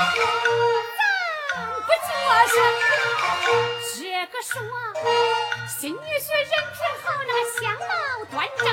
丈夫做事这个说新女婿人品好那个相貌端正。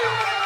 Thank you.